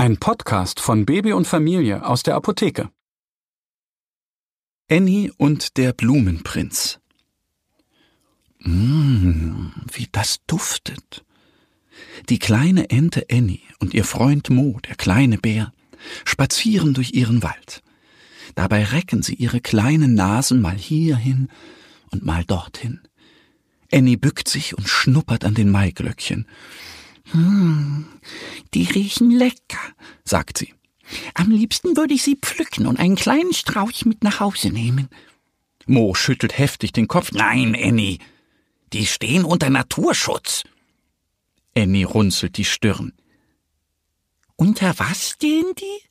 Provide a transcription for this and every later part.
Ein Podcast von Baby und Familie aus der Apotheke. Annie und der Blumenprinz. Mmm, wie das duftet. Die kleine Ente Annie und ihr Freund Mo, der kleine Bär, spazieren durch ihren Wald. Dabei recken sie ihre kleinen Nasen mal hierhin und mal dorthin. Annie bückt sich und schnuppert an den Maiglöckchen. Hm, die riechen lecker, sagt sie. Am liebsten würde ich sie pflücken und einen kleinen Strauch mit nach Hause nehmen. Mo schüttelt heftig den Kopf. Nein, Annie, die stehen unter Naturschutz. Annie runzelt die Stirn. Unter was stehen die?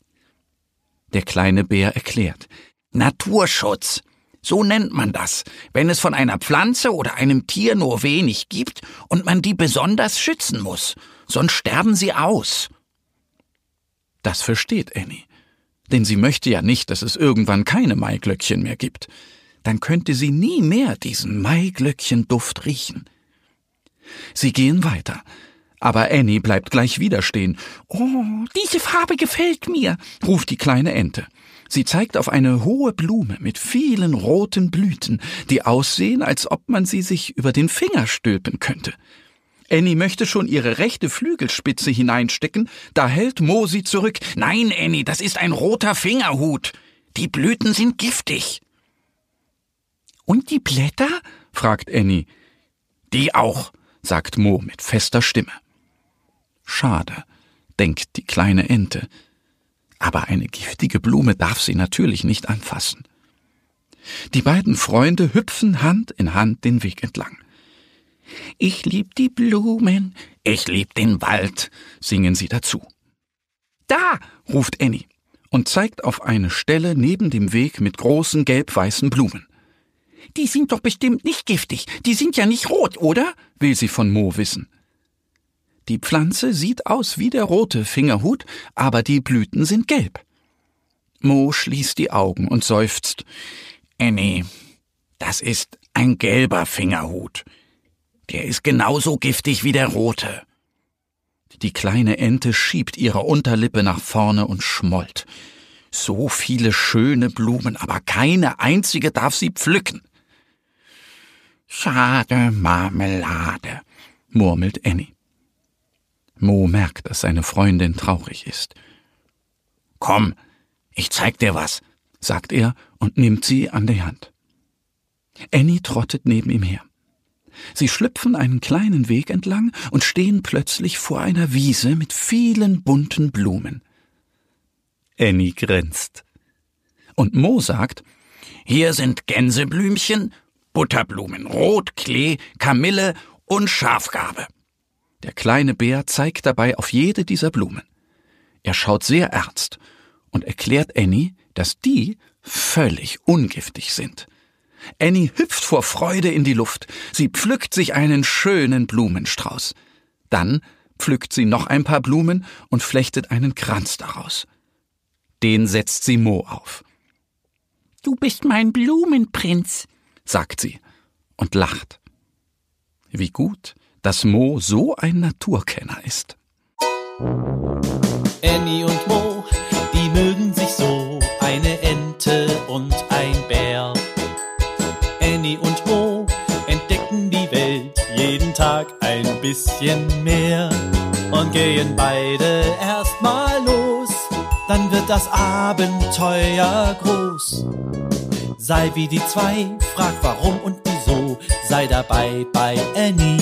Der kleine Bär erklärt. Naturschutz. So nennt man das, wenn es von einer Pflanze oder einem Tier nur wenig gibt und man die besonders schützen muss, sonst sterben sie aus. Das versteht Annie, denn sie möchte ja nicht, dass es irgendwann keine Maiglöckchen mehr gibt. Dann könnte sie nie mehr diesen Maiglöckchenduft riechen. Sie gehen weiter, aber Annie bleibt gleich wieder stehen. Oh, diese Farbe gefällt mir, ruft die kleine Ente. Sie zeigt auf eine hohe Blume mit vielen roten Blüten, die aussehen, als ob man sie sich über den Finger stülpen könnte. Annie möchte schon ihre rechte Flügelspitze hineinstecken, da hält Mo sie zurück. Nein, Annie, das ist ein roter Fingerhut. Die Blüten sind giftig. Und die Blätter? fragt Annie. Die auch, sagt Mo mit fester Stimme. Schade, denkt die kleine Ente aber eine giftige Blume darf sie natürlich nicht anfassen. Die beiden Freunde hüpfen Hand in Hand den Weg entlang. Ich lieb die Blumen, ich lieb den Wald, singen sie dazu. Da, ruft Annie und zeigt auf eine Stelle neben dem Weg mit großen gelb-weißen Blumen. Die sind doch bestimmt nicht giftig, die sind ja nicht rot, oder? will sie von Mo wissen. Die Pflanze sieht aus wie der rote Fingerhut, aber die Blüten sind gelb. Mo schließt die Augen und seufzt. Annie, das ist ein gelber Fingerhut. Der ist genauso giftig wie der rote. Die kleine Ente schiebt ihre Unterlippe nach vorne und schmollt. So viele schöne Blumen, aber keine einzige darf sie pflücken. Schade Marmelade, murmelt Annie. Mo merkt, dass seine Freundin traurig ist. Komm, ich zeig dir was, sagt er und nimmt sie an die Hand. Annie trottet neben ihm her. Sie schlüpfen einen kleinen Weg entlang und stehen plötzlich vor einer Wiese mit vielen bunten Blumen. Annie grinst. Und Mo sagt, hier sind Gänseblümchen, Butterblumen, Rotklee, Kamille und Schafgarbe. Der kleine Bär zeigt dabei auf jede dieser Blumen. Er schaut sehr ernst und erklärt Annie, dass die völlig ungiftig sind. Annie hüpft vor Freude in die Luft. Sie pflückt sich einen schönen Blumenstrauß. Dann pflückt sie noch ein paar Blumen und flechtet einen Kranz daraus. Den setzt sie Mo auf. Du bist mein Blumenprinz, sagt sie und lacht. Wie gut, dass Mo so ein Naturkenner ist. Annie und Mo, die mögen sich so, eine Ente und ein Bär. Annie und Mo entdecken die Welt jeden Tag ein bisschen mehr und gehen beide erstmal los, dann wird das Abenteuer groß. Sei wie die zwei, frag warum und wieso, sei dabei bei Annie